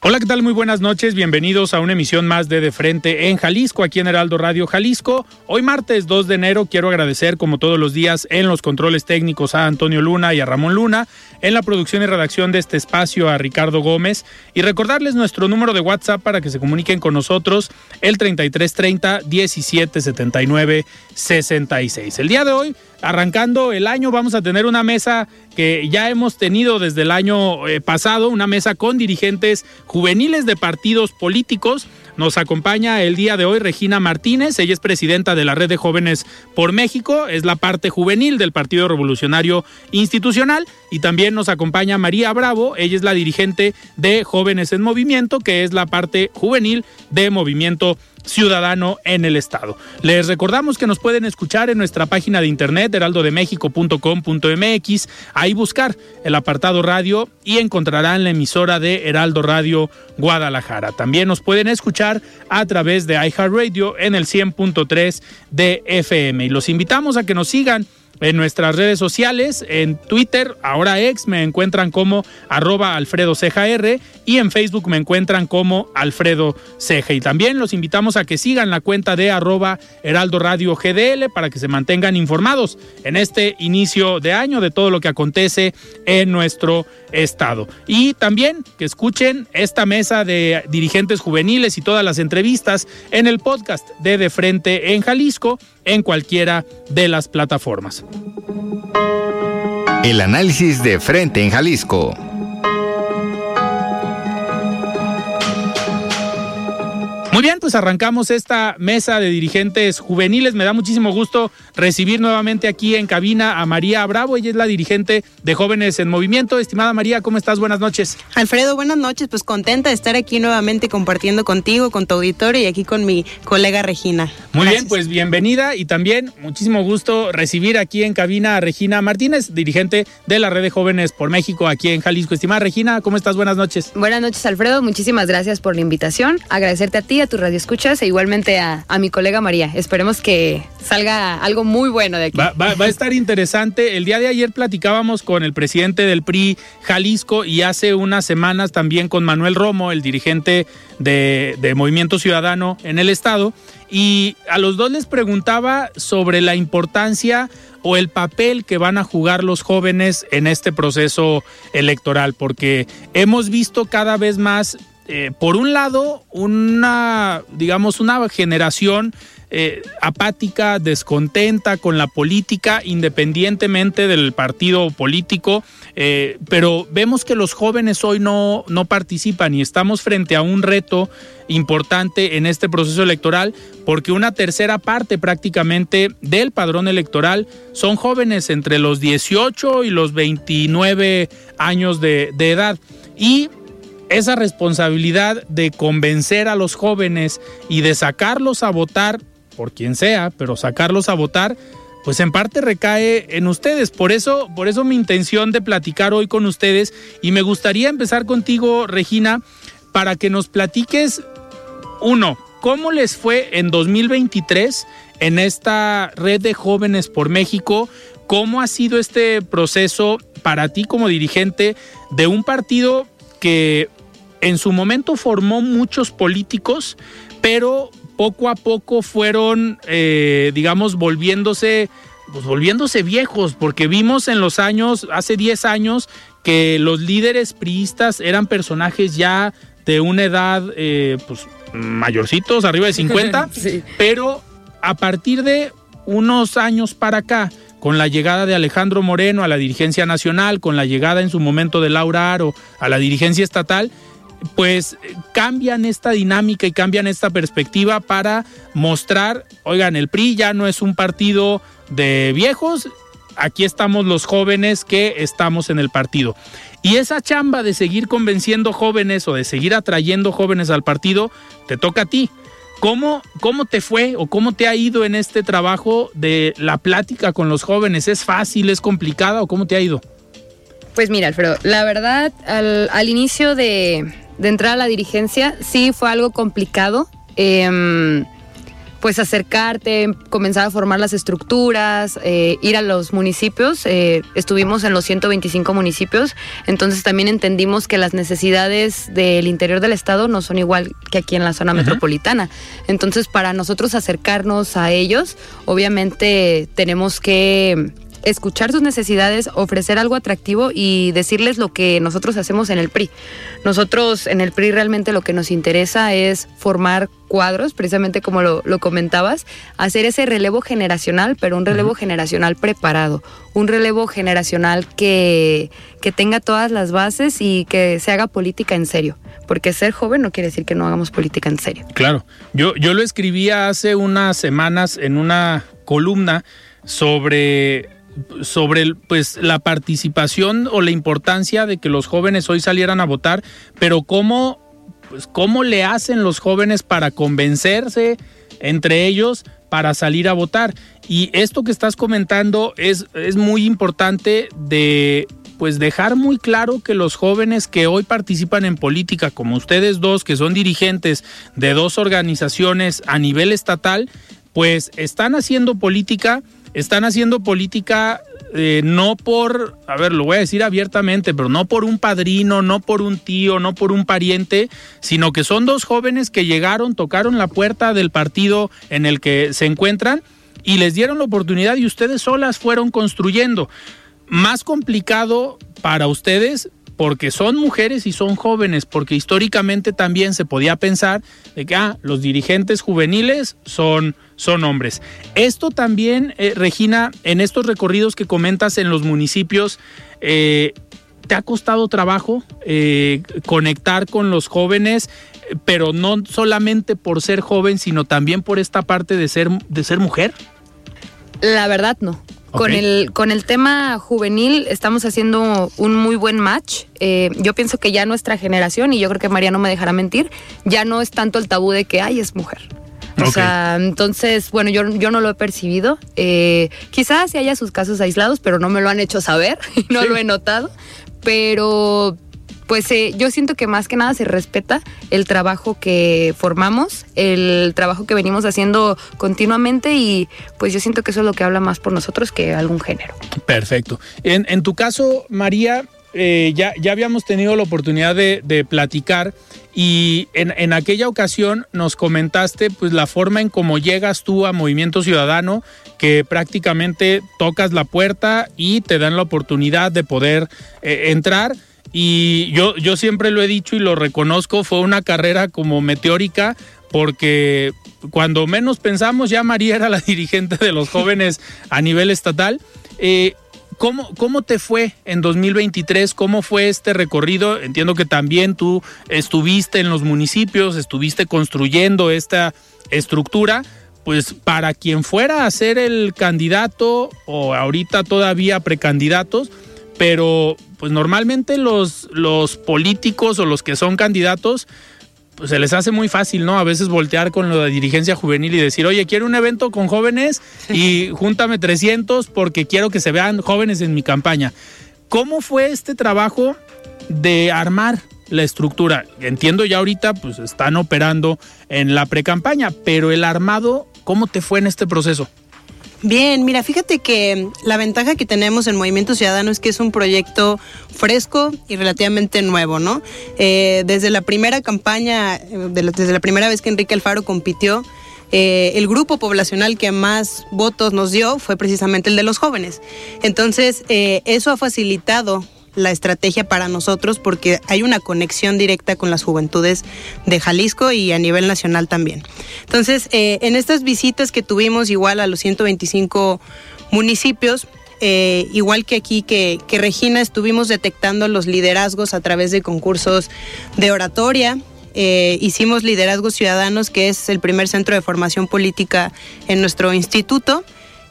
Hola, ¿qué tal? Muy buenas noches. Bienvenidos a una emisión más de De Frente en Jalisco, aquí en Heraldo Radio Jalisco. Hoy martes 2 de enero quiero agradecer como todos los días en los controles técnicos a Antonio Luna y a Ramón Luna, en la producción y redacción de este espacio a Ricardo Gómez y recordarles nuestro número de WhatsApp para que se comuniquen con nosotros el 3330 1779 66. El día de hoy arrancando el año vamos a tener una mesa que ya hemos tenido desde el año eh, pasado, una mesa con dirigentes juveniles de partidos políticos. Nos acompaña el día de hoy Regina Martínez, ella es presidenta de la Red de Jóvenes por México, es la parte juvenil del Partido Revolucionario Institucional y también nos acompaña María Bravo, ella es la dirigente de Jóvenes en Movimiento, que es la parte juvenil de Movimiento ciudadano en el estado. Les recordamos que nos pueden escuchar en nuestra página de internet heraldodemexico.com.mx, ahí buscar el apartado radio y encontrarán la emisora de Heraldo Radio Guadalajara. También nos pueden escuchar a través de iHeartRadio en el 100.3 de FM y los invitamos a que nos sigan en nuestras redes sociales, en Twitter, ahora ex, me encuentran como arroba Alfredo R y en Facebook me encuentran como Alfredo Ceja. Y también los invitamos a que sigan la cuenta de arroba Heraldo Radio GDL para que se mantengan informados en este inicio de año de todo lo que acontece en nuestro estado. Y también que escuchen esta mesa de dirigentes juveniles y todas las entrevistas en el podcast de De Frente en Jalisco en cualquiera de las plataformas. El análisis de frente en Jalisco. Muy bien, pues arrancamos esta mesa de dirigentes juveniles. Me da muchísimo gusto recibir nuevamente aquí en cabina a María Bravo. Ella es la dirigente de Jóvenes en Movimiento. Estimada María, ¿cómo estás? Buenas noches. Alfredo, buenas noches. Pues contenta de estar aquí nuevamente compartiendo contigo, con tu auditorio y aquí con mi colega Regina. Muy bien, pues bienvenida y también muchísimo gusto recibir aquí en cabina a Regina Martínez, dirigente de la Red de Jóvenes por México aquí en Jalisco. Estimada Regina, ¿cómo estás? Buenas noches. Buenas noches, Alfredo. Muchísimas gracias por la invitación. Agradecerte a ti, a tu radio escuchas e igualmente a, mi colega María. Esperemos que salga algo muy bueno de aquí. Va, a estar interesante. El día de ayer platicábamos con el presidente del PRI Jalisco y hace unas semanas también con Manuel Romo, el dirigente de, de Movimiento Ciudadano en el Estado. Y a los dos les preguntaba sobre la importancia o el papel que van a jugar los jóvenes en este proceso electoral, porque hemos visto cada vez más eh, por un lado, una, digamos, una generación eh, apática, descontenta con la política, independientemente del partido político, eh, pero vemos que los jóvenes hoy no, no participan y estamos frente a un reto importante en este proceso electoral porque una tercera parte prácticamente del padrón electoral son jóvenes entre los 18 y los 29 años de, de edad. Y esa responsabilidad de convencer a los jóvenes y de sacarlos a votar, por quien sea, pero sacarlos a votar, pues en parte recae en ustedes. Por eso, por eso mi intención de platicar hoy con ustedes y me gustaría empezar contigo, Regina, para que nos platiques uno, ¿cómo les fue en 2023 en esta red de jóvenes por México? ¿Cómo ha sido este proceso para ti como dirigente de un partido que en su momento formó muchos políticos, pero poco a poco fueron, eh, digamos, volviéndose pues volviéndose viejos, porque vimos en los años, hace 10 años, que los líderes priistas eran personajes ya de una edad, eh, pues, mayorcitos, arriba de 50, pero a partir de unos años para acá, con la llegada de Alejandro Moreno a la dirigencia nacional, con la llegada en su momento de Laura Aro a la dirigencia estatal, pues cambian esta dinámica y cambian esta perspectiva para mostrar, oigan, el PRI ya no es un partido de viejos, aquí estamos los jóvenes que estamos en el partido. Y esa chamba de seguir convenciendo jóvenes o de seguir atrayendo jóvenes al partido, te toca a ti. ¿Cómo, ¿Cómo te fue o cómo te ha ido en este trabajo de la plática con los jóvenes? ¿Es fácil, es complicada o cómo te ha ido? Pues mira, Alfredo, la verdad, al, inicio de, entrar a la dirigencia, sí fue algo complicado. Em, pues acercarte, comenzar a formar las estructuras, eh, ir a los municipios. Eh, estuvimos en los 125 municipios, entonces también entendimos que las necesidades del interior del estado no son igual que aquí en la zona metropolitana. Entonces, para nosotros acercarnos a ellos, obviamente tenemos que escuchar sus necesidades, ofrecer algo atractivo y decirles lo que nosotros hacemos en el PRI. Nosotros en el PRI realmente lo que nos interesa es formar cuadros, precisamente como lo, comentabas, hacer ese relevo generacional, pero un relevo generacional preparado, un relevo generacional que, que tenga todas las bases y que se haga política en serio porque ser joven no quiere decir que no hagamos política en serio. Claro, yo, yo lo escribía hace unas semanas en una columna sobre sobre pues la participación o la importancia de que los jóvenes hoy salieran a votar, pero cómo pues cómo le hacen los jóvenes para convencerse entre ellos para salir a votar. Y esto que estás comentando es, es muy importante de pues dejar muy claro que los jóvenes que hoy participan en política, como ustedes dos, que son dirigentes de dos organizaciones a nivel estatal, pues están haciendo política están haciendo política eh, no por, a ver, lo voy a decir abiertamente, pero no por un padrino, no por un tío, no por un pariente, sino que son dos jóvenes que llegaron, tocaron la puerta del partido en el que se encuentran y les dieron la oportunidad y ustedes solas fueron construyendo. Más complicado para ustedes porque son mujeres y son jóvenes, porque históricamente también se podía pensar de que ah, los dirigentes juveniles son, son hombres. Esto también, eh, Regina, en estos recorridos que comentas en los municipios, eh, ¿te ha costado trabajo eh, conectar con los jóvenes? pero no solamente por ser joven, sino también por esta parte de ser, de ser mujer? La verdad no. Con, el, con el tema juvenil estamos haciendo un muy buen match. Eh, yo pienso que ya nuestra generación, y yo creo que María no me dejará mentir, ya no es tanto el tabú de que, ay, es mujer. O sea, entonces, bueno, yo, yo no lo he percibido. Eh, quizás haya sus casos aislados, pero no me lo han hecho saber y no lo he notado. Pero pues eh, yo siento que más que nada se respeta el trabajo que formamos, el trabajo que venimos haciendo continuamente y pues yo siento que eso es lo que habla más por nosotros que algún género. Perfecto. En, tu caso, María, eh, ya, ya habíamos tenido la oportunidad de, platicar y en, en, aquella ocasión nos comentaste pues la forma en cómo llegas tú a Movimiento Ciudadano, que prácticamente tocas la puerta y te dan la oportunidad de poder eh, entrar y yo, yo siempre lo he dicho y lo reconozco, fue una carrera como meteórica porque cuando menos pensamos ya María era la dirigente de los jóvenes a nivel estatal. Eh, ¿Cómo, ¿Cómo, te fue en 2023? ¿Cómo fue este recorrido? Entiendo que también tú estuviste en los municipios, estuviste construyendo esta estructura. Pues para quien fuera a ser el candidato o ahorita todavía precandidatos, pero pues normalmente los, los políticos o los que son candidatos, pues se les hace muy fácil, ¿no? A veces voltear con la dirigencia juvenil y decir, oye, quiero un evento con jóvenes y júntame 300 porque quiero que se vean jóvenes en mi campaña. ¿Cómo fue este trabajo de armar la estructura? Entiendo ya ahorita, pues están operando en la precampaña, pero el armado, ¿cómo te fue en este proceso? Bien, mira, fíjate que la ventaja que tenemos en Movimiento Ciudadano es que es un proyecto fresco y relativamente nuevo, ¿no? Eh, desde la primera campaña, eh, desde la primera vez que Enrique Alfaro compitió, eh, el grupo poblacional que más votos nos dio fue precisamente el de los jóvenes. Entonces, eso ha facilitado la estrategia para nosotros porque hay una conexión directa con las juventudes de Jalisco y a nivel nacional también. Entonces, eh, en estas visitas que tuvimos igual a los 125 municipios, eh, igual que aquí que, que Regina, estuvimos detectando los liderazgos a través de concursos de oratoria, eh, hicimos Liderazgos Ciudadanos, que es el primer centro de formación política en nuestro instituto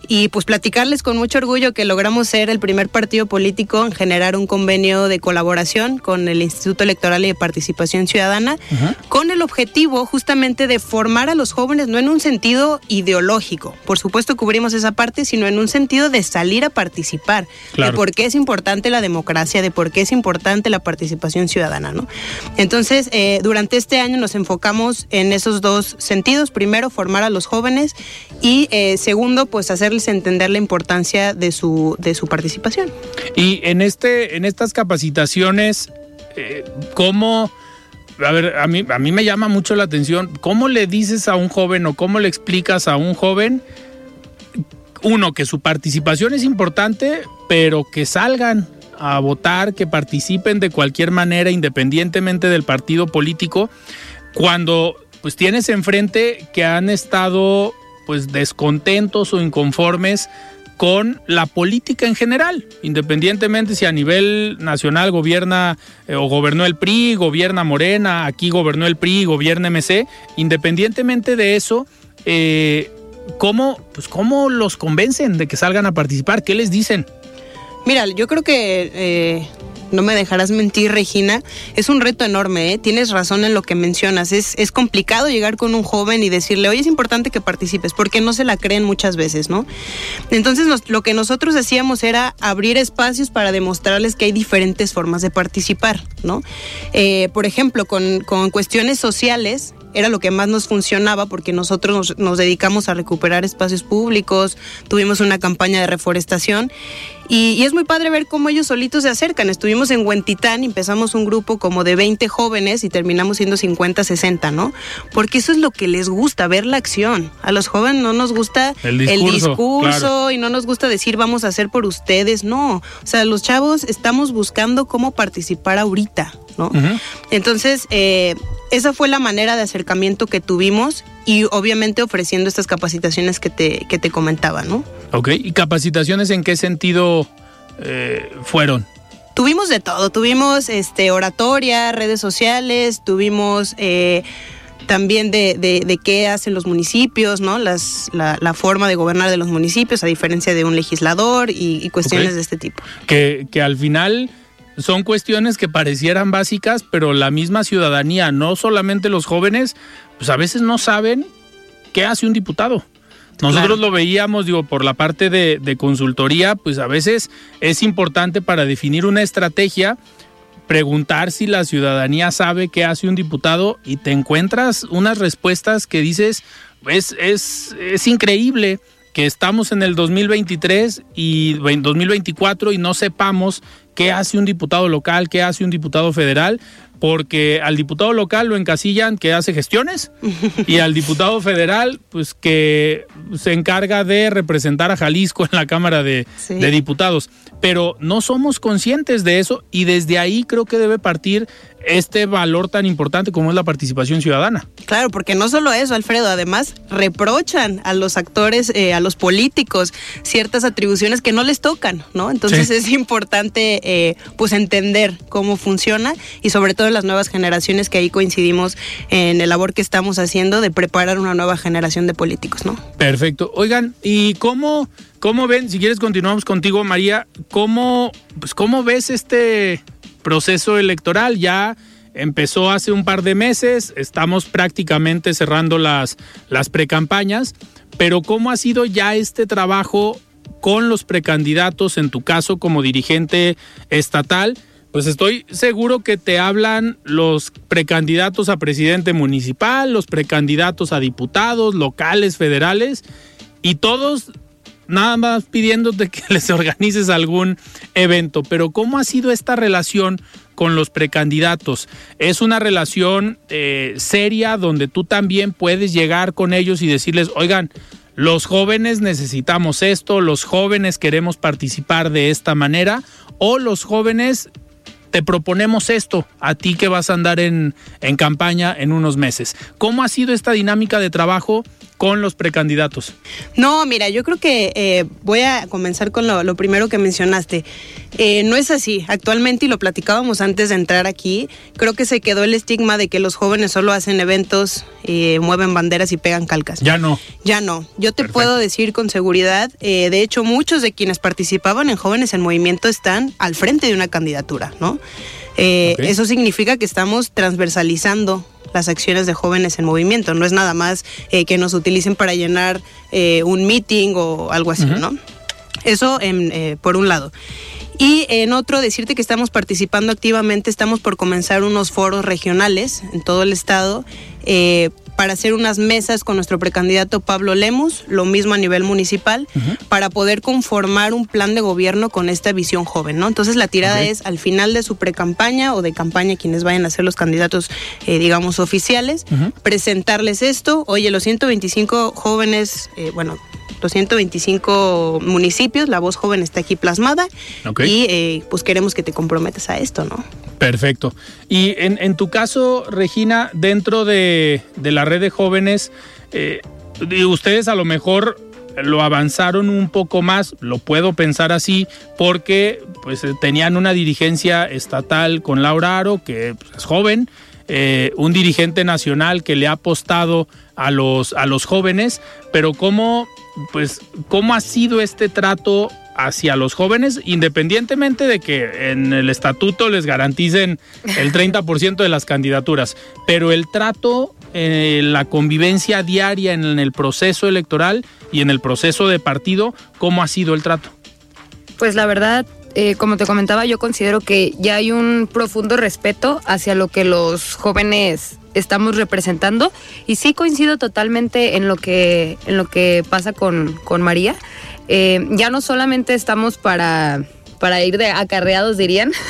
y pues platicarles con mucho orgullo que logramos ser el primer partido político en generar un convenio de colaboración con el Instituto Electoral y de Participación Ciudadana, con el objetivo justamente de formar a los jóvenes no en un sentido ideológico, por supuesto cubrimos esa parte, sino en un sentido de salir a participar, de por qué es importante la democracia, de por qué es importante la participación ciudadana, ¿no? Entonces, eh, durante este año nos enfocamos en esos dos sentidos, primero formar a los jóvenes y eh, segundo, pues hacer entender la importancia de su, de su participación. Y en, este, en estas capacitaciones, eh, ¿cómo... A ver, a mí, a mí me llama mucho la atención, ¿cómo le dices a un joven o cómo le explicas a un joven, uno, que su participación es importante, pero que salgan a votar, que participen de cualquier manera, independientemente del partido político, cuando pues tienes enfrente que han estado pues descontentos o inconformes con la política en general, independientemente si a nivel nacional gobierna eh, o gobernó el PRI, gobierna Morena, aquí gobernó el PRI, gobierna MC, independientemente de eso, eh, ¿cómo, pues, ¿cómo los convencen de que salgan a participar? ¿Qué les dicen? Mira, yo creo que eh, no me dejarás mentir, Regina, es un reto enorme, ¿eh? tienes razón en lo que mencionas, es, complicado llegar con un joven y decirle, oye, es importante que participes, porque no se la creen muchas veces, ¿no? Entonces lo que nosotros hacíamos era abrir espacios para demostrarles que hay diferentes formas de participar, ¿no? Eh, por ejemplo, con cuestiones sociales, era lo que más nos funcionaba porque nosotros nos, dedicamos a recuperar espacios públicos, tuvimos una campaña de reforestación y, es muy padre ver cómo ellos solitos se acercan. Estuvimos en Huentitán, empezamos un grupo como de 20 jóvenes y terminamos siendo 50, 60, ¿no? Porque eso es lo que les gusta, ver la acción. A los jóvenes no nos gusta el discurso, y no nos gusta decir vamos a hacer por ustedes, no. O sea, los chavos estamos buscando cómo participar ahorita, ¿no? Entonces, eh, esa fue la manera de acercamiento que tuvimos y obviamente ofreciendo estas capacitaciones que te, que te comentaba, ¿no? Ok, ¿y capacitaciones en qué sentido eh, fueron? Tuvimos de todo, tuvimos este, oratoria, redes sociales, tuvimos eh, también de, de, qué hacen los municipios, ¿no? Las, la, la, forma de gobernar de los municipios, a diferencia de un legislador y, cuestiones de este tipo. Que, que al final son cuestiones que parecieran básicas, pero la misma ciudadanía, no solamente los jóvenes, pues a veces no saben qué hace un diputado. Nosotros lo veíamos, digo, por la parte de, de, consultoría, pues a veces es importante para definir una estrategia, preguntar si la ciudadanía sabe qué hace un diputado y te encuentras unas respuestas que dices, es, es, es increíble que estamos en el 2023 y 2024 y no sepamos qué hace un diputado local, qué hace un diputado federal, porque al diputado local lo encasillan que hace gestiones y al diputado federal pues que se encarga de representar a Jalisco en la Cámara de, de, Diputados. Pero no somos conscientes de eso y desde ahí creo que debe partir este valor tan importante como es la participación ciudadana. Claro, porque no solo eso, Alfredo, además reprochan a los actores, eh, a los políticos, ciertas atribuciones que no les tocan, ¿no? Entonces es importante eh, pues entender cómo funciona y sobre todo las nuevas generaciones que ahí coincidimos en el labor que estamos haciendo de preparar una nueva generación de políticos, ¿no? Perfecto. Oigan, ¿y cómo, cómo ven, si quieres continuamos contigo, María, cómo, pues, cómo ves este proceso electoral ya empezó hace un par de meses, estamos prácticamente cerrando las, las precampañas, pero ¿cómo ha sido ya este trabajo con los precandidatos, en tu caso como dirigente estatal? Pues estoy seguro que te hablan los precandidatos a presidente municipal, los precandidatos a diputados locales, federales, y todos nada más pidiéndote que les organices algún evento, pero ¿cómo ha sido esta relación con los precandidatos? ¿Es una relación eh, seria donde tú también puedes llegar con ellos y decirles, oigan, los jóvenes necesitamos esto, los jóvenes queremos participar de esta manera o los jóvenes te proponemos esto a ti que vas a andar en, en campaña en unos meses. ¿Cómo ha sido esta dinámica de trabajo con los precandidatos? No, mira, yo creo que eh, voy a comenzar con lo, primero que mencionaste. Eh, no es así. Actualmente, y lo platicábamos antes de entrar aquí, creo que se quedó el estigma de que los jóvenes solo hacen eventos, eh, mueven banderas y pegan calcas. Ya no. Ya no. Yo te puedo decir con seguridad, de hecho, muchos de quienes participaban en Jóvenes en Movimiento están al frente de una candidatura, ¿no? Eso significa que estamos transversalizando las acciones de jóvenes en movimiento. No es nada más eh, que nos utilicen para llenar eh, un meeting o algo así, ¿no? Eso eh, por un lado. Y en otro, decirte que estamos participando activamente, estamos por comenzar unos foros regionales en todo el estado para hacer unas mesas con nuestro precandidato Pablo Lemus, lo mismo a nivel municipal, para poder conformar un plan de gobierno con esta visión joven, ¿no? Entonces la tirada es al final de su precampaña o de campaña quienes vayan a ser los candidatos, eh, digamos, oficiales, presentarles esto. Oye, los 125 jóvenes, eh, bueno, los 125 municipios, la voz joven está aquí plasmada y eh, pues queremos que te comprometas a esto, ¿no? Perfecto. Y en, tu caso, Regina, dentro de, la red de jóvenes, eh, ustedes a lo mejor lo avanzaron un poco más, lo puedo pensar así, porque pues tenían una dirigencia estatal con Laura Aro, que pues, es joven, eh, un dirigente nacional que le ha apostado a los, a los jóvenes, pero cómo, pues, cómo ha sido este trato hacia los jóvenes, independientemente de que en el estatuto les garanticen el 30% de las candidaturas, pero el trato, eh, la convivencia diaria en el proceso electoral y en el proceso de partido, ¿cómo ha sido el trato? Pues la verdad, eh, como te comentaba, yo considero que ya hay un profundo respeto hacia lo que los jóvenes estamos representando. Y sí coincido totalmente en lo que en lo que pasa con, con María. Eh, ya no solamente estamos para para ir de acarreados dirían.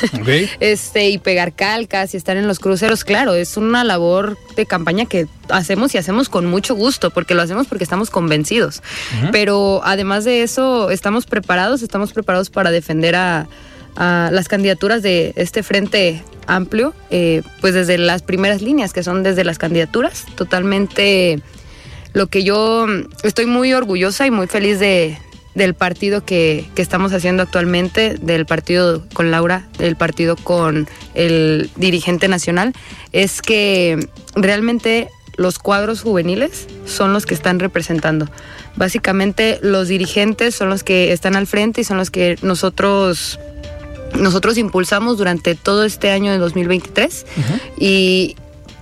Este y pegar calcas y estar en los cruceros claro es una labor de campaña que hacemos y hacemos con mucho gusto porque lo hacemos porque estamos convencidos. Pero además de eso estamos preparados estamos preparados para defender a, las candidaturas de este frente amplio eh, pues desde las primeras líneas que son desde las candidaturas. Totalmente lo que yo estoy muy orgullosa y muy feliz de, del partido que, estamos haciendo actualmente, del partido con Laura, del partido con el dirigente nacional, es que realmente los cuadros juveniles son los que están representando. Básicamente los dirigentes son los que están al frente y son los que nosotros nosotros impulsamos durante todo este año de 2023 y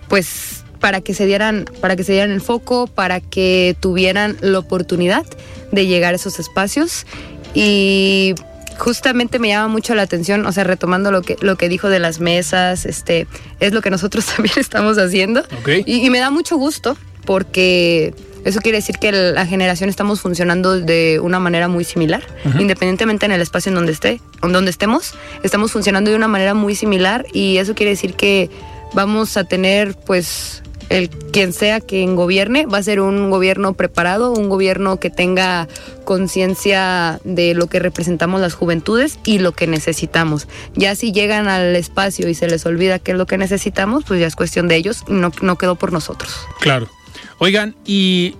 pues para que se dieran para que se dieran el foco, para que tuvieran la oportunidad de llegar a esos espacios. Y justamente me llama mucho la atención, o sea, retomando lo que, lo que dijo de las mesas, este, es lo que nosotros también estamos haciendo. Y, me da mucho gusto porque eso quiere decir que la generación estamos funcionando de una manera muy similar, independientemente en el espacio en donde esté, en donde estemos, estamos funcionando de una manera muy similar y eso quiere decir que vamos a tener pues el quien sea quien gobierne va a ser un gobierno preparado, un gobierno que tenga conciencia de lo que representamos las juventudes y lo que necesitamos. Ya si llegan al espacio y se les olvida qué es lo que necesitamos, pues ya es cuestión de ellos, no, no quedó por nosotros. Claro. Oigan, y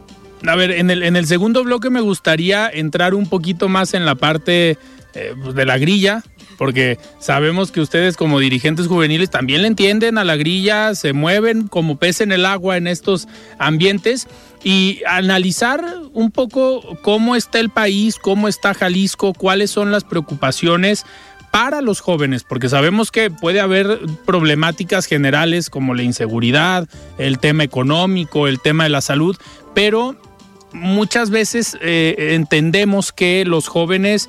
a ver, en el, en el segundo bloque me gustaría entrar un poquito más en la parte eh, pues, de la grilla, porque sabemos que ustedes como dirigentes juveniles también le entienden a la grilla, se mueven como pez en el agua en estos ambientes. Y analizar un poco cómo está el país, cómo está Jalisco, cuáles son las preocupaciones para los jóvenes, porque sabemos que puede haber problemáticas generales como la inseguridad, el tema económico, el tema de la salud, pero muchas veces eh, entendemos que los jóvenes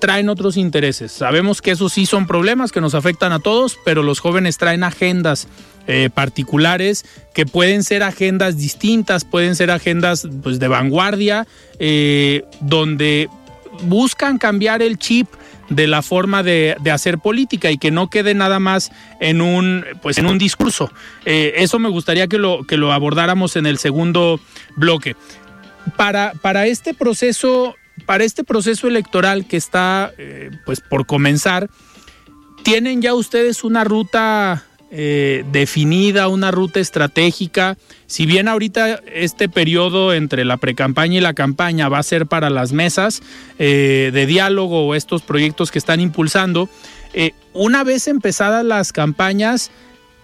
traen otros intereses. Sabemos que esos sí son problemas que nos afectan a todos, pero los jóvenes traen agendas eh, particulares que pueden ser agendas distintas, pueden ser agendas pues, de vanguardia, eh, donde buscan cambiar el chip de la forma de, hacer política y que no quede nada más en un pues en un discurso. Eh, eso me gustaría que lo, que lo abordáramos en el segundo bloque. para, para este proceso, para este proceso electoral que está eh, pues por comenzar, ¿tienen ya ustedes una ruta eh, definida, una ruta estratégica? Si bien ahorita este periodo entre la precampaña y la campaña va a ser para las mesas eh, de diálogo o estos proyectos que están impulsando, una vez empezadas las campañas,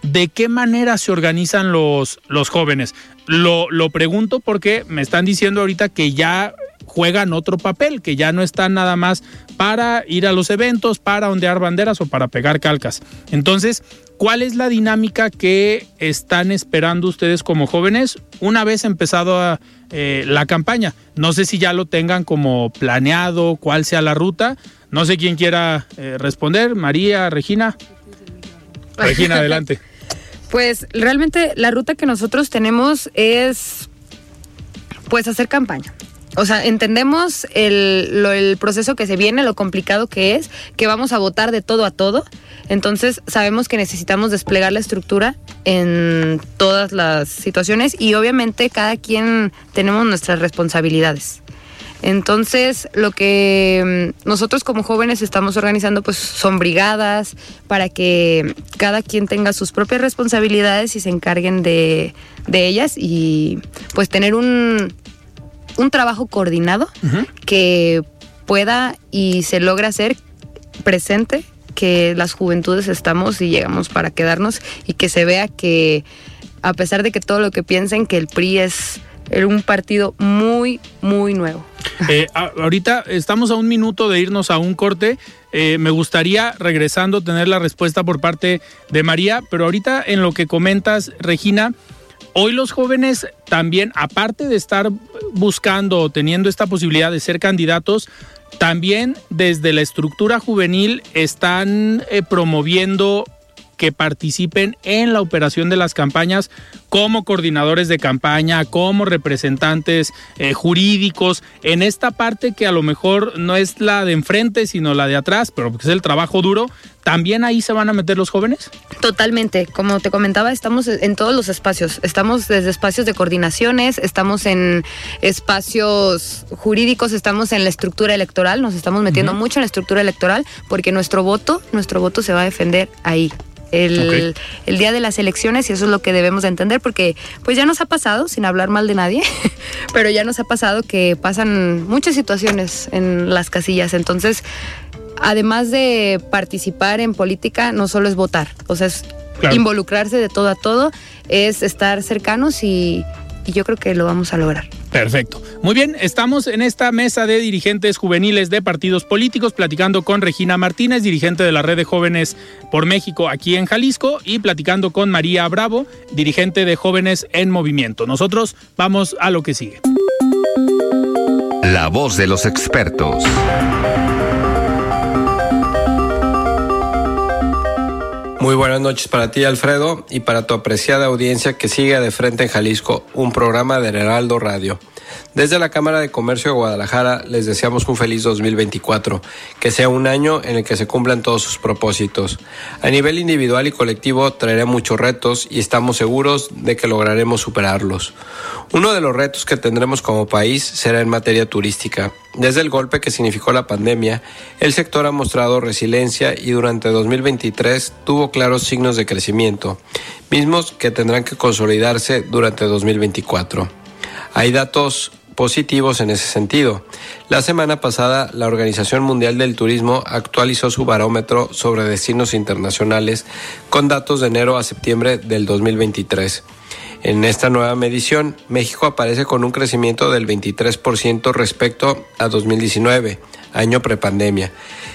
¿de qué manera se organizan los, los jóvenes? Lo, lo pregunto porque me están diciendo ahorita que ya juegan otro papel, que ya no están nada más para ir a los eventos, para ondear banderas o para pegar calcas. Entonces, ¿cuál es la dinámica que están esperando ustedes como jóvenes una vez empezado eh, la campaña? No sé si ya lo tengan como planeado, cuál sea la ruta. No sé quién quiera eh, responder. María, Regina. Regina, adelante. Pues realmente la ruta que nosotros tenemos es pues hacer campaña. O sea, entendemos el, proceso que se viene, lo complicado que es, que vamos a votar de todo a todo. Entonces sabemos que necesitamos desplegar la estructura en todas las situaciones y obviamente cada quien tenemos nuestras responsabilidades. Entonces, lo que mm, nosotros como jóvenes estamos organizando pues son brigadas para que cada quien tenga sus propias responsabilidades y se encarguen de, ellas y pues tener un, un trabajo coordinado que pueda y se logra hacer presente que las juventudes estamos y llegamos para quedarnos y que se vea que a pesar de que todo lo que piensen que el PRI es un partido muy, muy nuevo. Eh, ahorita estamos a un minuto de irnos a un corte. Eh, me gustaría, regresando, tener la respuesta por parte de María, pero ahorita en lo que comentas, Regina, hoy los jóvenes también, aparte de estar buscando o teniendo esta posibilidad de ser candidatos, también desde la estructura juvenil están eh, promoviendo que participen en la operación de las campañas como coordinadores de campaña, como representantes eh, jurídicos, en esta parte que a lo mejor no es la de enfrente, sino la de atrás, pero que es el trabajo duro, ¿también ahí se van a meter los jóvenes? Totalmente, como te comentaba, estamos en todos los espacios, estamos desde espacios de coordinaciones, estamos en espacios jurídicos, estamos en la estructura electoral, nos estamos metiendo mucho en la estructura electoral porque nuestro voto, nuestro voto se va a defender ahí, el, día de las elecciones y eso es lo que debemos de entender porque pues ya nos ha pasado, sin hablar mal de nadie, pero ya nos ha pasado que pasan muchas situaciones en las casillas. Entonces, además de participar en política, no solo es votar, o sea, es involucrarse de todo a todo, es estar cercanos y yo creo que lo vamos a lograr. Perfecto. Muy bien, estamos en esta mesa de dirigentes juveniles de partidos políticos, platicando con Regina Martínez, dirigente de la Red de Jóvenes por México aquí en Jalisco, y platicando con María Bravo, dirigente de Jóvenes en Movimiento. Nosotros vamos a lo que sigue. La voz de los expertos. Muy buenas noches para ti, Alfredo, y para tu apreciada audiencia que sigue de frente en Jalisco, un programa de Heraldo Radio. Desde la Cámara de Comercio de Guadalajara les deseamos un feliz 2024, que sea un año en el que se cumplan todos sus propósitos. A nivel individual y colectivo traerá muchos retos y estamos seguros de que lograremos superarlos. Uno de los retos que tendremos como país será en materia turística. Desde el golpe que significó la pandemia, el sector ha mostrado resiliencia y durante 2023 tuvo claros signos de crecimiento, mismos que tendrán que consolidarse durante 2024. Hay datos positivos en ese sentido. La semana pasada, la Organización Mundial del Turismo actualizó su barómetro sobre destinos internacionales con datos de enero a septiembre del 2023. En esta nueva medición, México aparece con un crecimiento del 23% respecto a 2019, año prepandemia.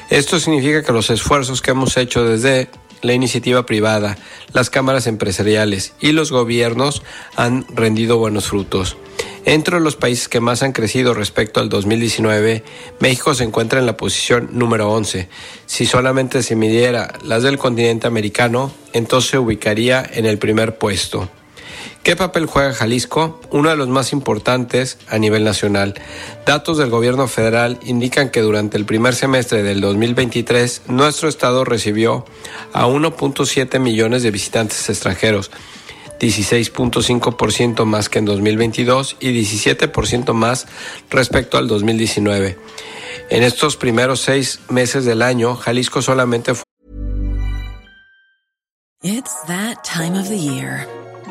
Esto significa que los esfuerzos que hemos hecho desde la iniciativa privada, las cámaras empresariales y los gobiernos han rendido buenos frutos. Entre los países que más han crecido respecto al 2019, México se encuentra en la posición número 11. Si solamente se midiera las del continente americano, entonces se ubicaría en el primer puesto. ¿Qué papel juega Jalisco? Uno de los más importantes a nivel nacional. Datos del gobierno federal indican que durante el primer semestre del 2023 nuestro estado recibió a 1.7 millones de visitantes extranjeros. 16.5% más que en 2022 y 17% más respecto al 2019. En estos primeros seis meses del año, Jalisco solamente fue It's that time of the year.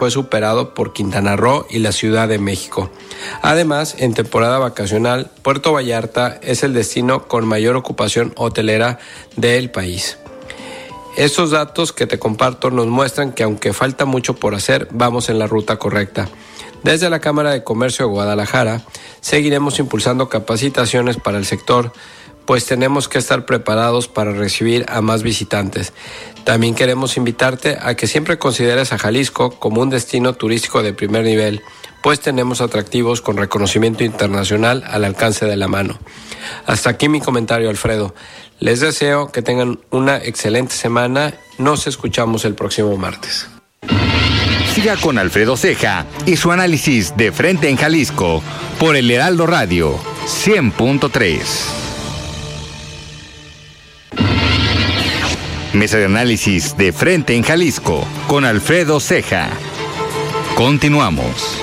Fue superado por Quintana Roo y la Ciudad de México. Además, en temporada vacacional, Puerto Vallarta es el destino con mayor ocupación hotelera del país. Estos datos que te comparto nos muestran que aunque falta mucho por hacer, vamos en la ruta correcta. Desde la Cámara de Comercio de Guadalajara, seguiremos impulsando capacitaciones para el sector, pues tenemos que estar preparados para recibir a más visitantes. También queremos invitarte a que siempre consideres a Jalisco como un destino turístico de primer nivel, pues tenemos atractivos con reconocimiento internacional al alcance de la mano. Hasta aquí mi comentario, Alfredo. Les deseo que tengan una excelente semana. Nos escuchamos el próximo martes. Siga con Alfredo Ceja y su análisis de frente en Jalisco por el Heraldo Radio 100.3. Mesa de análisis de frente en Jalisco con Alfredo Ceja. Continuamos.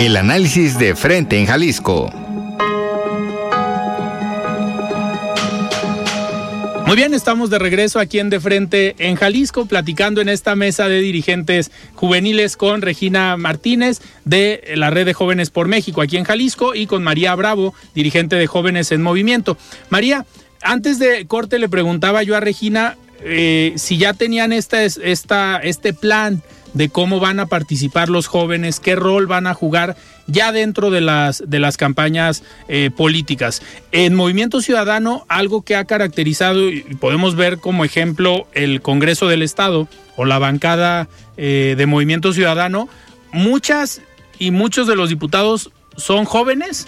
El análisis de frente en Jalisco. Muy bien, estamos de regreso aquí en De Frente en Jalisco, platicando en esta mesa de dirigentes juveniles con Regina Martínez de la Red de Jóvenes por México aquí en Jalisco y con María Bravo, dirigente de Jóvenes en Movimiento. María, antes de corte le preguntaba yo a Regina eh, si ya tenían esta, este plan de cómo van a participar los jóvenes, qué rol van a jugar ya dentro de las, de las campañas eh, políticas. En Movimiento Ciudadano, algo que ha caracterizado, y podemos ver como ejemplo el Congreso del Estado o la bancada eh, de Movimiento Ciudadano, muchas y muchos de los diputados son jóvenes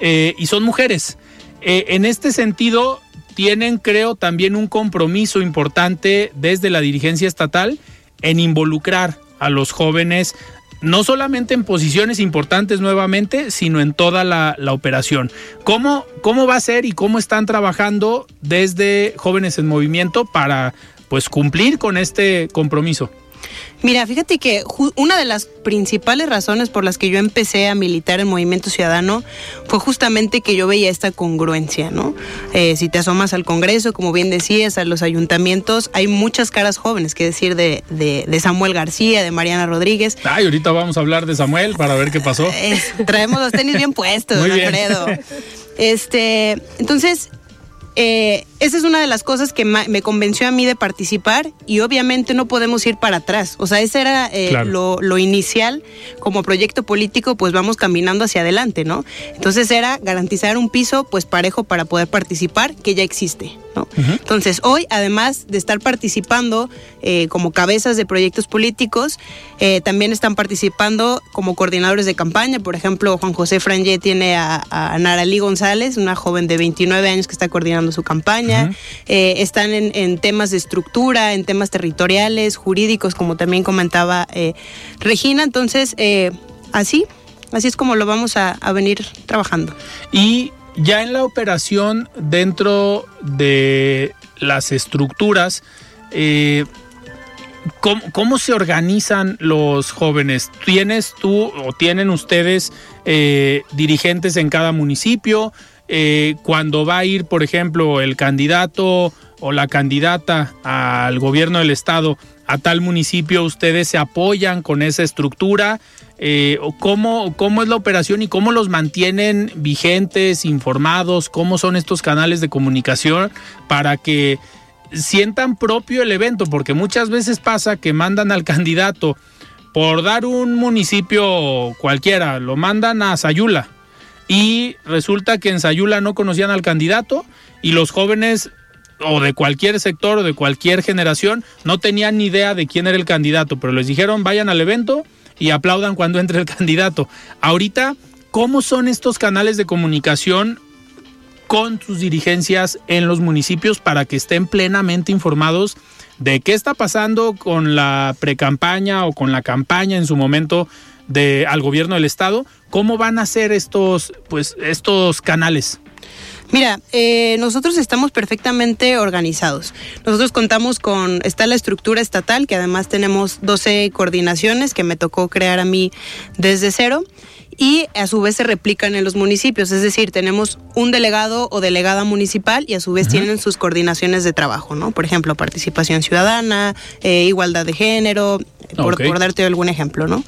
eh, y son mujeres. en este sentido, tienen, creo, también un compromiso importante desde la dirigencia estatal en involucrar a los jóvenes no solamente en posiciones importantes nuevamente, sino en toda la, operación. ¿Cómo, ¿Cómo va a ser y cómo están trabajando desde Jóvenes en Movimiento para pues cumplir con este compromiso? Mira, fíjate que una de las principales razones por las que yo empecé a militar en Movimiento Ciudadano fue justamente que yo veía esta congruencia, ¿no? Eh, si te asomas al Congreso, como bien decías, a los ayuntamientos, hay muchas caras jóvenes, que decir de, de, de Samuel García, de Mariana Rodríguez. Ay, ahorita vamos a hablar de Samuel para ver qué pasó. Es, traemos los tenis bien puestos, Muy. Alfredo. Este, entonces, eh, esa es una de las cosas que me convenció a mí de participar y obviamente no podemos ir para atrás. O sea, ese era eh, claro. lo, lo, inicial como proyecto político, pues vamos caminando hacia adelante, ¿no? Entonces era garantizar un piso pues parejo para poder participar que ya existe, ¿no? Uh -huh. Entonces hoy, además de estar participando eh, como cabezas de proyectos políticos, eh, también están participando como coordinadores de campaña. Por ejemplo, Juan José Frangé tiene a, a Naralí González, una joven de 29 años que está coordinando su campaña. Uh -huh. eh, están en, en, temas de estructura, en temas territoriales, jurídicos, como también comentaba Regina. Entonces, así, así es como lo vamos a, a, venir trabajando. Y ya en la operación dentro de las estructuras, eh, ¿Cómo, ¿Cómo, se organizan los jóvenes? ¿Tienes tú o tienen ustedes eh, dirigentes en cada municipio? eh, cuando va a ir, por ejemplo, el candidato o la candidata al gobierno del estado a tal municipio, ustedes se apoyan con esa estructura? Eh, ¿cómo, ¿Cómo es la operación y cómo los mantienen vigentes, informados? ¿Cómo son estos canales de comunicación para que sientan propio el evento? Porque muchas veces pasa que mandan al candidato por dar un municipio cualquiera, lo mandan a Sayula y resulta que en Sayula no conocían al candidato y los jóvenes o de cualquier sector o de cualquier generación no tenían ni idea de quién era el candidato, pero les dijeron vayan al evento y aplaudan cuando entre el candidato. Ahorita, ¿cómo son estos canales de comunicación con sus dirigencias en los municipios para que estén plenamente informados de qué está pasando con la precampaña o con la campaña en su momento de al gobierno del estado? ¿Cómo van a ser estos pues estos canales? Mira, eh, nosotros estamos perfectamente organizados. Nosotros contamos con, está la estructura estatal, que además tenemos 12 coordinaciones que me tocó crear a mí desde cero y a su vez se replican en los municipios, es decir, tenemos un delegado o delegada municipal y a su vez tienen sus coordinaciones de trabajo, ¿no? Por ejemplo, participación ciudadana, eh, igualdad de género, por, darte algún ejemplo, ¿no?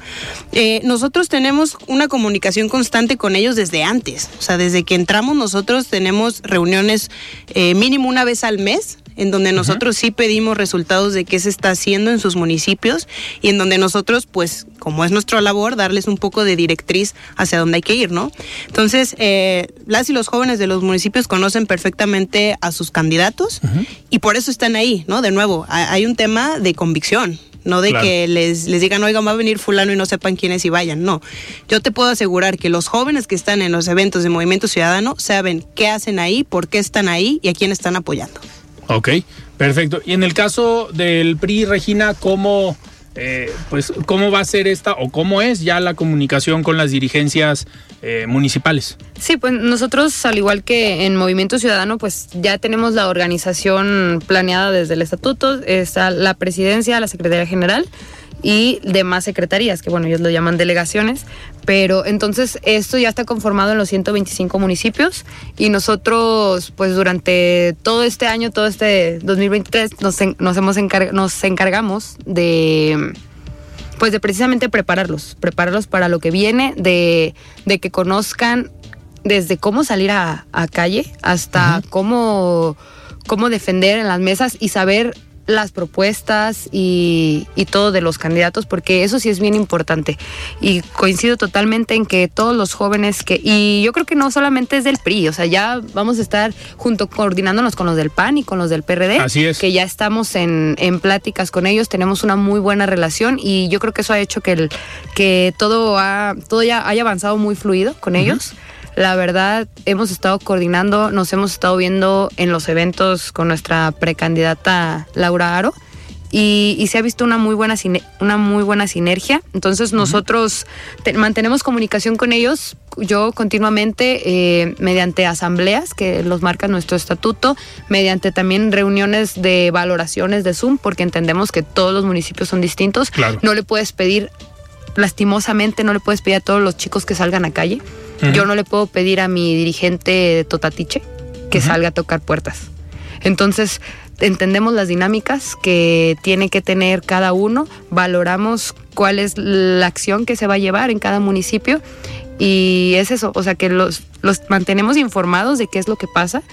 Eh, nosotros tenemos una comunicación constante con ellos desde antes, o sea, desde que entramos nosotros tenemos reuniones eh, mínimo una vez al mes en donde nosotros sí pedimos resultados de qué se está haciendo en sus municipios y en donde nosotros, pues, como es nuestra labor, darles un poco de directriz hacia dónde hay que ir, ¿no? Entonces, eh, las y los jóvenes de los municipios conocen perfectamente a sus candidatos y por eso están ahí, ¿no? De nuevo, hay un tema de convicción no de que les, les digan, oigan, va a venir fulano y no sepan quién es y vayan. No, yo te puedo asegurar que los jóvenes que están en los eventos de Movimiento Ciudadano saben qué hacen ahí, por qué están ahí y a quién están apoyando. Ok, perfecto. Y en el caso del PRI, Regina, ¿cómo, eh, pues, ¿cómo va a ser esta o cómo es ya la comunicación con las dirigencias eh, municipales? Sí, pues nosotros, al igual que en Movimiento Ciudadano, pues ya tenemos la organización planeada desde el estatuto, está la presidencia, la secretaría general y demás secretarías, que bueno, ellos lo llaman delegaciones, pero entonces esto ya está conformado en los 125 municipios y nosotros pues durante todo este año, todo este 2023 nos, nos, hemos nos encargamos de pues de precisamente prepararlos, prepararlos para lo que viene, de, de que conozcan desde cómo salir a, calle hasta cómo, cómo defender en las mesas y saber las propuestas y, todo de los candidatos, porque eso sí es bien importante. Y coincido totalmente en que todos los jóvenes que, y yo creo que no solamente es del PRI, o sea, ya vamos a estar junto coordinándonos con los del PAN y con los del PRD, Así es. que ya estamos en, en pláticas con ellos, tenemos una muy buena relación y yo creo que eso ha hecho que, el, que todo, ha, todo ya haya avanzado muy fluido con ellos. La verdad, hemos estado coordinando, nos hemos estado viendo en los eventos con nuestra precandidata Laura Aro. Y, se ha visto una muy buena, una muy buena sinergia. Entonces nosotros mantenemos comunicación con ellos, yo continuamente, eh, mediante asambleas que los marca nuestro estatuto, mediante también reuniones de valoraciones de Zoom, porque entendemos que todos los municipios son distintos. No le puedes pedir, lastimosamente, no le puedes pedir a todos los chicos que salgan a calle. Yo no le puedo pedir a mi dirigente Totatiche que salga a tocar puertas. Entonces, entendemos las dinámicas que tiene que tener cada uno, valoramos cuál es la acción que se va a llevar en cada municipio y es eso, o sea que los, los mantenemos informados de qué es lo que pasa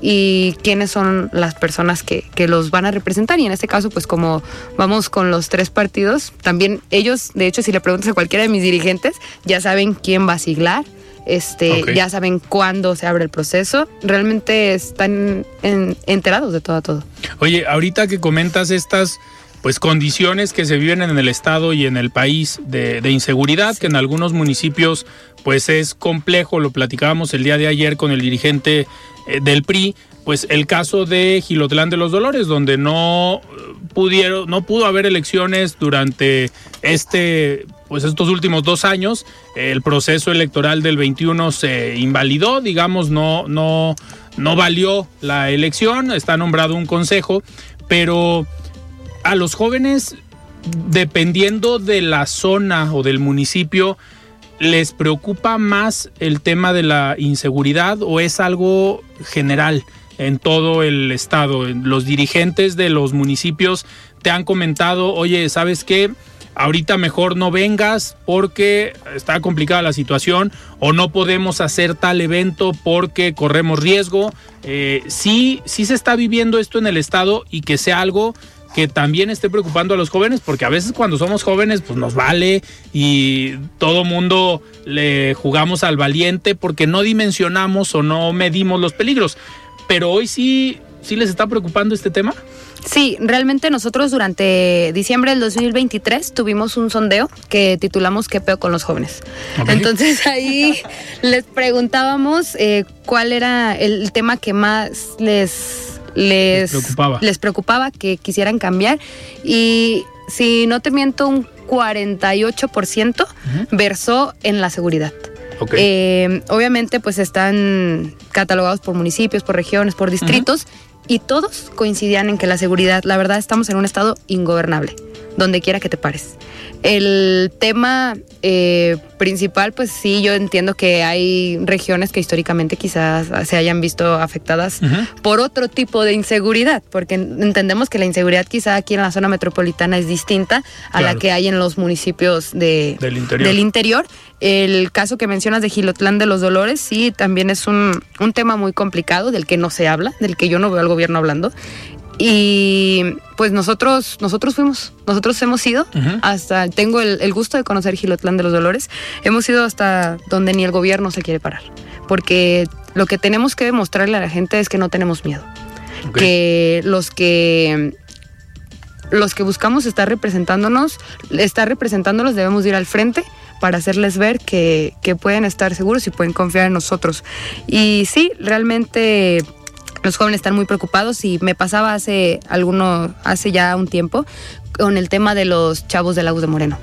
y quiénes son las personas que, que, los van a representar. Y en este caso, pues como vamos con los tres partidos, también ellos, de hecho, si le preguntas a cualquiera de mis dirigentes, ya saben quién va a siglar, este, ya saben cuándo se abre el proceso, realmente están enterados de todo a todo. Oye, ahorita que comentas estas pues condiciones que se viven en el estado y en el país de, inseguridad, que en algunos municipios pues es complejo, lo platicábamos el día de ayer con el dirigente eh, del PRI, pues el caso de Gilotlán de los Dolores, donde no pudieron, no pudo haber elecciones durante este pues estos últimos dos años. El proceso electoral del 21 se invalidó, digamos, no, no, no valió la elección, está nombrado un consejo, pero a los jóvenes, dependiendo de la zona o del municipio, ¿les preocupa más el tema de la inseguridad o es algo general en todo el estado? Los dirigentes de los municipios te han comentado, oye, ¿sabes qué? ahorita mejor no vengas porque está complicada la situación o no podemos hacer tal evento porque corremos riesgo. Eh, sí, sí se está viviendo esto en el Estado y que sea algo que también esté preocupando a los jóvenes, porque a veces cuando somos jóvenes, pues nos vale y todo mundo le jugamos al valiente porque no dimensionamos o no medimos los peligros. Pero hoy sí, sí les está preocupando este tema. Sí, realmente nosotros durante diciembre del 2023 tuvimos un sondeo que titulamos ¿Qué peo con los jóvenes? Entonces ahí les preguntábamos eh, cuál era el tema que más les, les, preocupaba. les preocupaba que quisieran cambiar y si no te miento un 48% versó en la seguridad. Eh, obviamente pues están catalogados por municipios, por regiones, por distritos y todos coincidían en que la seguridad, la verdad, estamos en un estado ingobernable, donde quiera que te pares. El tema eh, principal, pues sí, yo entiendo que hay regiones que históricamente quizás se hayan visto afectadas por otro tipo de inseguridad, porque entendemos que la inseguridad quizá aquí en la zona metropolitana es distinta a la que hay en los municipios de, del, interior. El caso que mencionas de Gilotlán de los Dolores, sí, también es un, un tema muy complicado del que no se habla, del que yo no veo al gobierno hablando. Y pues nosotros, nosotros fuimos, nosotros hemos ido hasta, tengo el, gusto de conocer Gilotlán de los Dolores, hemos ido hasta donde ni el gobierno se quiere parar, porque lo que tenemos que demostrarle a la gente es que no tenemos miedo, que los que los que buscamos estar representándonos, estar representándolos debemos ir al frente para hacerles ver que, que pueden estar seguros y pueden confiar en nosotros. Y sí, realmente los jóvenes están muy preocupados y me pasaba hace alguno, hace ya un tiempo con el tema de los chavos del Lagos de Moreno.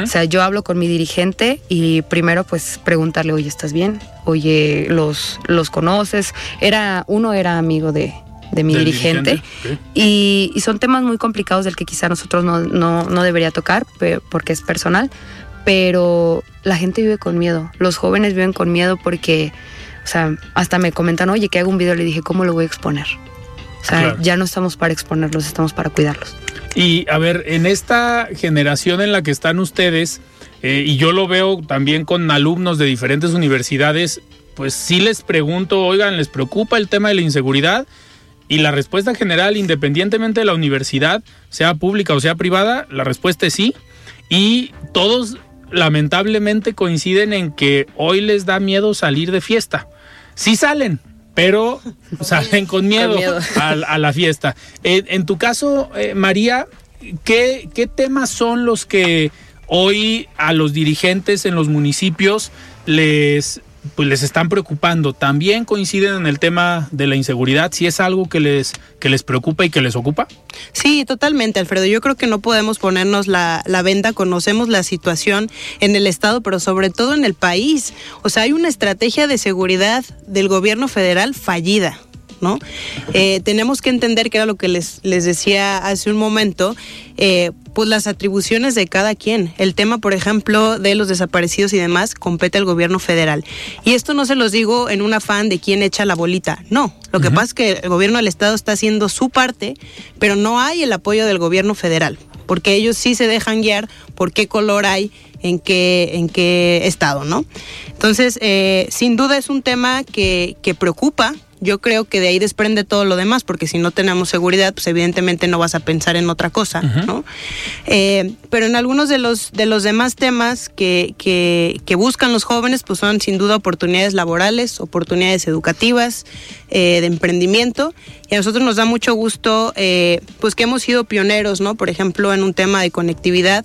O sea, yo hablo con mi dirigente y primero pues preguntarle, oye, ¿estás bien? Oye, ¿los, los conoces? Era, uno era amigo de, mi dirigente, y, son temas muy complicados del que quizá nosotros no, no, no debería tocar porque es personal, pero la gente vive con miedo, los jóvenes viven con miedo porque o sea, hasta me comentan, oye, que hago un video, le dije, ¿cómo lo voy a exponer? O sea, ya no estamos para exponerlos, estamos para cuidarlos. Y a ver, en esta generación en la que están ustedes, eh, y yo lo veo también con alumnos de diferentes universidades, pues sí les pregunto, oigan, ¿les preocupa el tema de la inseguridad? Y la respuesta general, independientemente de la universidad, sea pública o sea privada, la respuesta es sí. Y todos lamentablemente coinciden en que hoy les da miedo salir de fiesta. Sí salen, pero salen con miedo, A, la fiesta. En, tu caso, eh, María, ¿qué, ¿qué temas son los que hoy a los dirigentes en los municipios les pues les están preocupando. También coinciden en el tema de la inseguridad, si es algo que les, que les preocupa y que les ocupa. Sí, totalmente, Alfredo. Yo creo que no podemos ponernos la, la venda, conocemos la situación en el Estado, pero sobre todo en el país. O sea, hay una estrategia de seguridad del gobierno federal fallida. ¿no? Eh, tenemos que entender que era lo que les, les decía hace un momento, eh, pues las atribuciones de cada quien. El tema, por ejemplo, de los desaparecidos y demás, compete al gobierno federal. Y esto no se los digo en un afán de quién echa la bolita, no. Lo que pasa es que el gobierno del Estado está haciendo su parte, pero no hay el apoyo del gobierno federal, porque ellos sí se dejan guiar por qué color hay en qué, en qué estado, ¿no? Entonces, eh, sin duda es un tema que, que preocupa, yo creo que de ahí desprende todo lo demás, porque si no tenemos seguridad, pues evidentemente no vas a pensar en otra cosa, ¿no? Eh, pero en algunos de los, de los demás temas que, que, que, buscan los jóvenes, pues son sin duda oportunidades laborales, oportunidades educativas, eh, de emprendimiento. Y a nosotros nos da mucho gusto, eh, pues que hemos sido pioneros, ¿no? Por ejemplo, en un tema de conectividad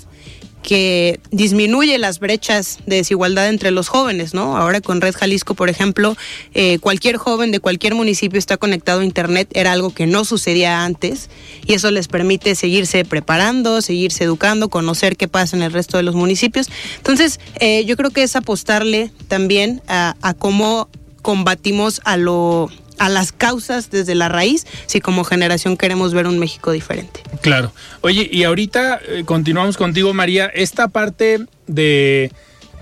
que disminuye las brechas de desigualdad entre los jóvenes, ¿no? Ahora con Red Jalisco, por ejemplo, eh, cualquier joven de cualquier municipio está conectado a Internet, era algo que no sucedía antes y eso les permite seguirse preparando, seguirse educando, conocer qué pasa en el resto de los municipios. Entonces, eh, yo creo que es apostarle también a, a cómo combatimos a lo a las causas desde la raíz si como generación queremos ver un México diferente. Claro. Oye, y ahorita eh, continuamos contigo, María. Esta parte de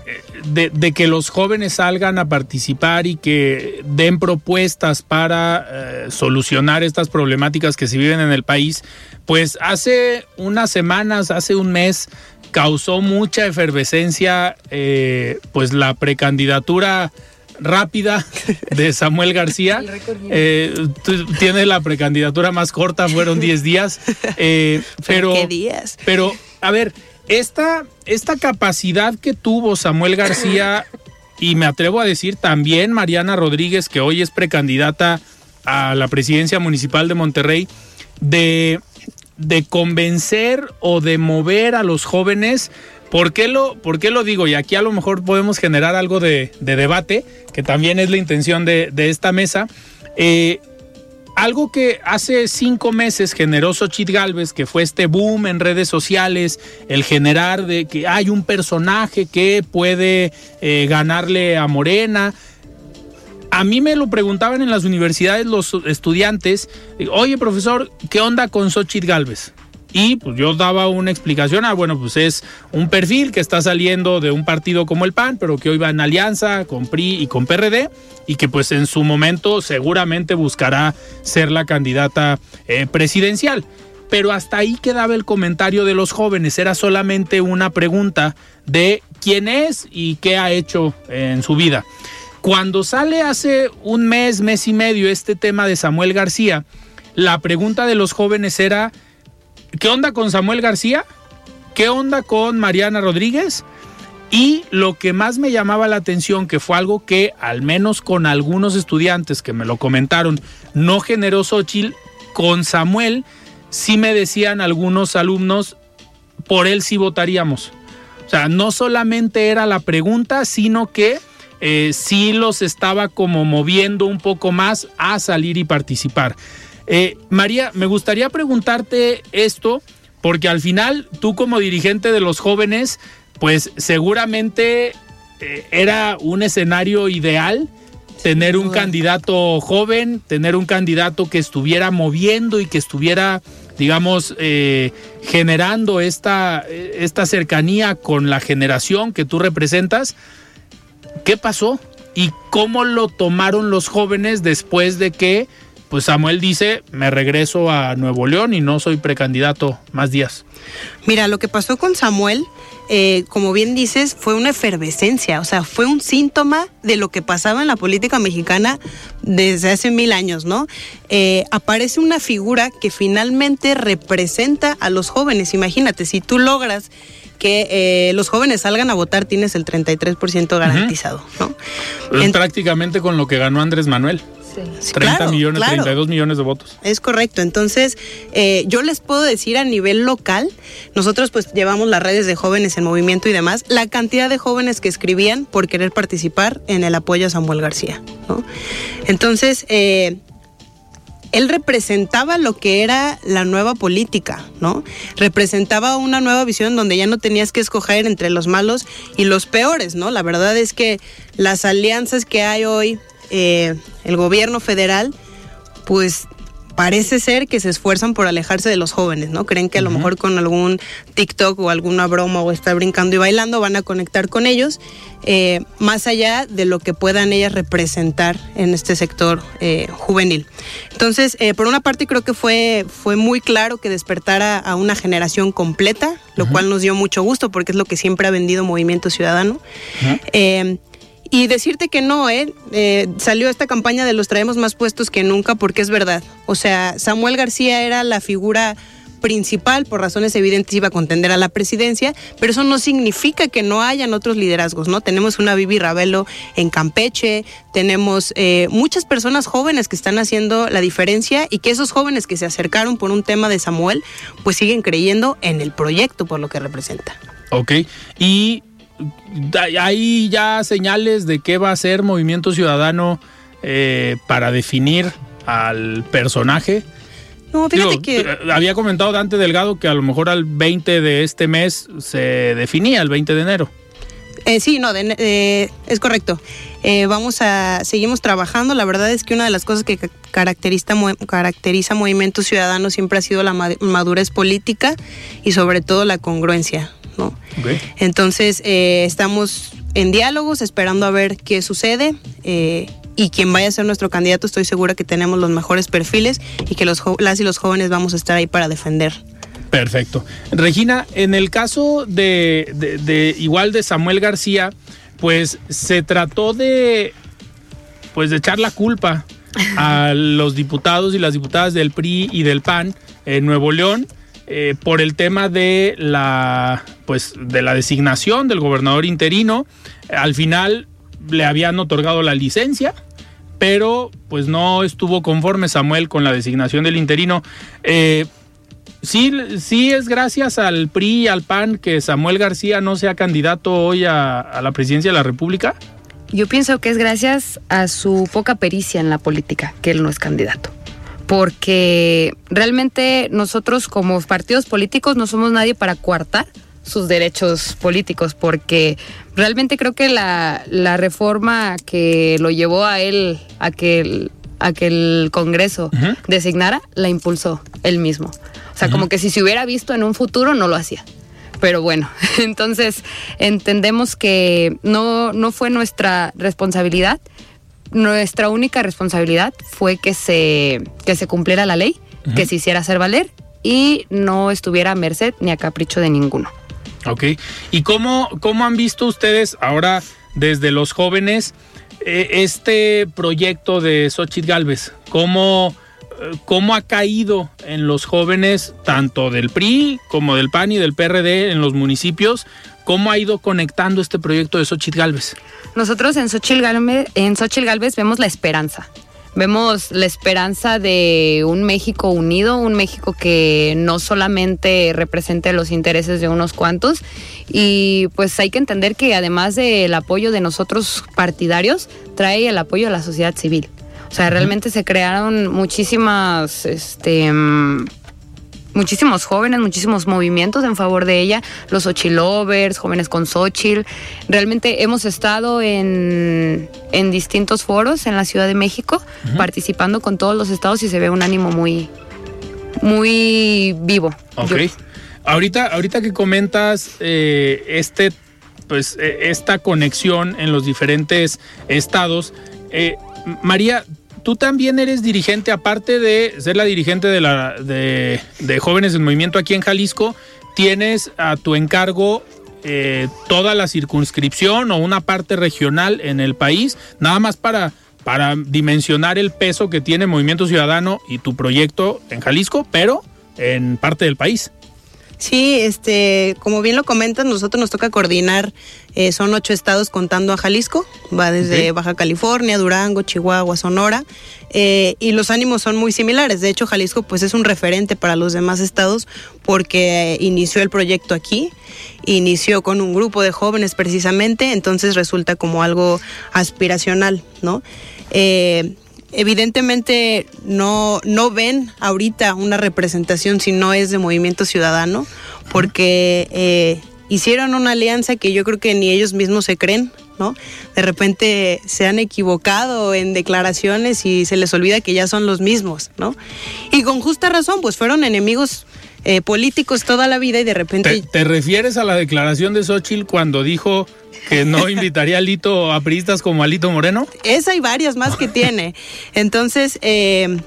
eh, de, de, que los jóvenes salgan a participar y que den propuestas para eh, solucionar estas problemáticas que se viven en el país, pues hace unas semanas, hace un mes, causó mucha efervescencia pues la precandidatura rápida de Samuel García. Eh, tiene la precandidatura más corta, fueron 10 días. Eh, pero, ¿Qué días? Pero, a ver, esta, esta capacidad que tuvo Samuel García, y me atrevo a decir también Mariana Rodríguez, que hoy es precandidata a la presidencia municipal de Monterrey, de, de convencer o de mover a los jóvenes ¿Por qué, lo, ¿Por qué lo digo? Y aquí a lo mejor podemos generar algo de, debate, que también es la intención de, esta mesa. Eh, algo que hace cinco meses generó Xochitl Galvez, que fue este boom en redes sociales, el generar de que hay un personaje que puede eh, ganarle a Morena. A mí me lo preguntaban en las universidades los estudiantes, oye profesor, ¿qué onda con Xochitl Galvez? Y pues yo daba una explicación, ah, bueno, pues es un perfil que está saliendo de un partido como el PAN, pero que hoy va en alianza con PRI y con PRD, y que pues en su momento seguramente buscará ser la candidata eh, presidencial. Pero hasta ahí quedaba el comentario de los jóvenes, era solamente una pregunta de quién es y qué ha hecho en su vida. Cuando sale hace un mes, mes y medio este tema de Samuel García, la pregunta de los jóvenes era ¿Qué onda con Samuel García? ¿Qué onda con Mariana Rodríguez? Y lo que más me llamaba la atención, que fue algo que al menos con algunos estudiantes que me lo comentaron, no generó Xochitl, con Samuel sí me decían algunos alumnos, por él sí votaríamos. O sea, no solamente era la pregunta, sino que eh, sí los estaba como moviendo un poco más a salir y participar. Eh, María, me gustaría preguntarte esto, porque al final tú como dirigente de los jóvenes, pues seguramente eh, era un escenario ideal tener un candidato joven, tener un candidato que estuviera moviendo y que estuviera, digamos, eh, generando esta, esta cercanía con la generación que tú representas. ¿Qué pasó? ¿Y cómo lo tomaron los jóvenes después de que pues Samuel dice, me regreso a Nuevo León y no soy precandidato más días. Mira, lo que pasó con Samuel, eh, como bien dices, fue una efervescencia, o sea, fue un síntoma de lo que pasaba en la política mexicana desde hace mil años, ¿no? Eh, aparece una figura que finalmente representa a los jóvenes. Imagínate, si tú logras que eh, los jóvenes salgan a votar, tienes el 33% garantizado, ¿no? Es prácticamente con lo que ganó Andrés Manuel. 30 millones, 32 millones de votos. Es correcto. Entonces, eh, yo les puedo decir a nivel local, nosotros pues llevamos las redes de jóvenes en movimiento y demás, la cantidad de jóvenes que escribían por querer participar en el apoyo a Samuel García. Entonces, eh, él representaba lo que era la nueva política, ¿no? Representaba una nueva visión donde ya no tenías que escoger entre los malos y los peores, ¿no? La verdad es que las alianzas que hay hoy eh, el gobierno federal, pues parece ser que se esfuerzan por alejarse de los jóvenes, ¿no? Creen que a lo mejor con algún TikTok o alguna broma o estar brincando y bailando van a conectar con ellos, eh, más allá de lo que puedan ellas representar en este sector eh, juvenil. Entonces, por una parte creo que fue, fue muy claro que despertara a una generación completa, lo cual nos dio mucho gusto porque es lo que siempre ha vendido Movimiento Ciudadano. Y decirte que no, ¿eh? ¿eh? Salió esta campaña de los traemos más puestos que nunca porque es verdad. O sea, Samuel García era la figura principal, por razones evidentes iba a contender a la presidencia, pero eso no significa que no hayan otros liderazgos, ¿no? Tenemos una Vivi Ravelo en Campeche, tenemos eh, muchas personas jóvenes que están haciendo la diferencia y que esos jóvenes que se acercaron por un tema de Samuel, pues siguen creyendo en el proyecto por lo que representa. Ok, y hay ya señales de qué va a ser Movimiento Ciudadano eh, para definir al personaje. No, fíjate que. Eh, había comentado Dante Delgado que a lo mejor al 20 de este mes se definía, el 20 de enero. Eh, sí, no, es correcto. vamos a, seguimos trabajando. La verdad es que una de las cosas que caracteriza, caracteriza Movimiento Ciudadano siempre ha sido la madurez política y sobre todo la congruencia. Entonces, eh, estamos en diálogos, esperando a ver qué sucede. Eh, y quien vaya a ser nuestro candidato, estoy segura que tenemos los mejores perfiles y que los, las y los jóvenes vamos a estar ahí para defender. Perfecto. Regina, en el caso de, de igual de Samuel García, pues se trató de pues de echar la culpa a los diputados y las diputadas del PRI y del PAN en Nuevo León eh, por el tema de la pues de la designación del gobernador interino. Al final le habían otorgado la licencia, pero pues no estuvo conforme Samuel con la designación del interino. Eh, sí, sí es gracias al PRI y al PAN que Samuel García no sea candidato hoy a la presidencia de la República. Yo pienso que es gracias a su poca pericia en la política que él no es candidato. Porque realmente nosotros como partidos políticos no somos nadie para coartar sus derechos políticos, porque realmente creo que la, reforma que lo llevó a él a que el, a que el Congreso designara, la impulsó él mismo. O sea, como que si se hubiera visto en un futuro, no lo hacía. Pero bueno, entonces entendemos que no, no fue nuestra responsabilidad. Nuestra única responsabilidad fue que se, que se cumpliera la ley, que se hiciera hacer valer y no estuviera a merced ni a capricho de ninguno. Ok. ¿Y cómo, cómo han visto ustedes ahora desde los jóvenes eh, este proyecto de Xochitl Galvez? ¿Cómo cómo ha caído en los jóvenes, tanto del PRI como del PAN y del PRD en los municipios, cómo ha ido conectando este proyecto de Xochitl Galvez. Nosotros en Xochitl Galvez, en Galvez vemos la esperanza. Vemos la esperanza de un México unido, un México que no solamente represente los intereses de unos cuantos. Y pues hay que entender que además del apoyo de nosotros partidarios, trae el apoyo de la sociedad civil. O sea, realmente se crearon muchísimas, este, mm, muchísimos jóvenes, muchísimos movimientos en favor de ella, los Ochilovers, jóvenes con Xochitl. Realmente hemos estado en, distintos foros en la Ciudad de México, participando con todos los estados y se ve un ánimo muy, muy vivo. Ok. ahorita, ahorita que comentas eh, este, pues, e, esta conexión en los diferentes estados, eh, María, tú también eres dirigente, aparte de ser la dirigente de, la, de, Jóvenes en Movimiento aquí en Jalisco, tienes a tu encargo eh, toda la circunscripción o una parte regional en el país, nada más para, para dimensionar el peso que tiene Movimiento Ciudadano y tu proyecto en Jalisco, pero en parte del país. Sí, este, como bien lo comentas, nosotros nos toca coordinar, eh, son ocho estados contando a Jalisco, va desde Baja California, Durango, Chihuahua, Sonora, eh, y los ánimos son muy similares. De hecho, Jalisco pues es un referente para los demás estados porque inició el proyecto aquí, inició con un grupo de jóvenes precisamente, entonces resulta como algo aspiracional, ¿no? Eh, evidentemente no, no ven ahorita una representación si no es de Movimiento Ciudadano, porque eh, hicieron una alianza que yo creo que ni ellos mismos se creen, ¿no? De repente se han equivocado en declaraciones y se les olvida que ya son los mismos, ¿no? Y con justa razón, pues fueron enemigos eh, políticos toda la vida y de repente... ¿Te, refieres a la declaración de Xochitl cuando dijo que no invitaría a Lito a priistas como a Lito Moreno? Esa y varias más que tiene. Entonces, eh,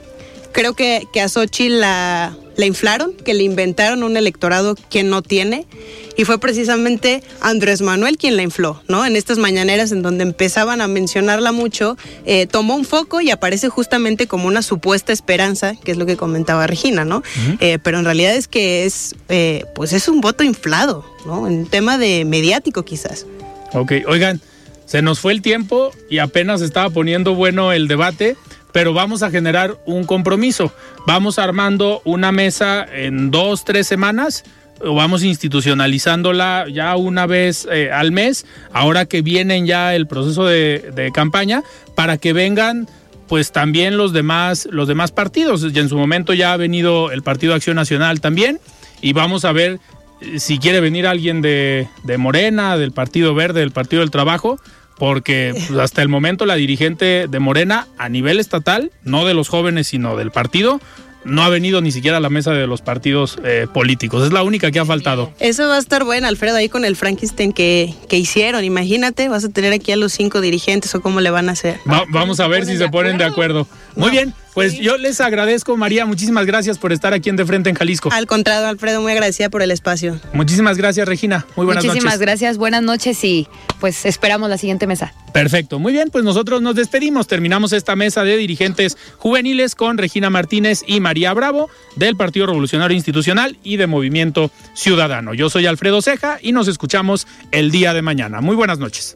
creo que, que a Xochitl la la inflaron, que le inventaron un electorado que no tiene. Y fue precisamente Andrés Manuel quien la infló, ¿no? En estas mañaneras en donde empezaban a mencionarla mucho, eh, tomó un foco y aparece justamente como una supuesta esperanza, que es lo que comentaba Regina, ¿no? Eh, pero en realidad es que es, eh, pues es un voto inflado, ¿no? En tema de mediático quizás. Ok, oigan, se nos fue el tiempo y apenas estaba poniendo bueno el debate pero vamos a generar un compromiso. Vamos armando una mesa en dos, tres semanas o vamos institucionalizándola ya una vez eh, al mes, ahora que vienen ya el proceso de, campaña, para que vengan pues también los demás, los demás partidos. Y en su momento ya ha venido el Partido Acción Nacional también, y vamos a ver eh, si quiere venir alguien de, de Morena, del Partido Verde, del Partido del Trabajo, porque pues, hasta el momento la dirigente de Morena a nivel estatal, no de los jóvenes, sino del partido, no ha venido ni siquiera a la mesa de los partidos eh, políticos. Es la única que ha faltado. Eso va a estar bueno, Alfredo, ahí con el Frankenstein que, que hicieron. Imagínate, vas a tener aquí a los cinco dirigentes o cómo le van a hacer. vamos a ver si se ponen de acuerdo. Muy bien, pues yo les agradezco, María. Muchísimas gracias por estar aquí en De Frente en Jalisco. Al contrario, Alfredo, muy agradecida por el espacio. Muchísimas gracias, Regina. Muy buenas noches. Muchísimas gracias, buenas noches y pues esperamos la siguiente mesa. Perfecto, muy bien, pues nosotros nos despedimos. Terminamos esta mesa de dirigentes juveniles con Regina Martínez y María Bravo del Partido Revolucionario Institucional y de Movimiento Ciudadano. Yo soy Alfredo Ceja y nos escuchamos el día de mañana. Muy buenas noches.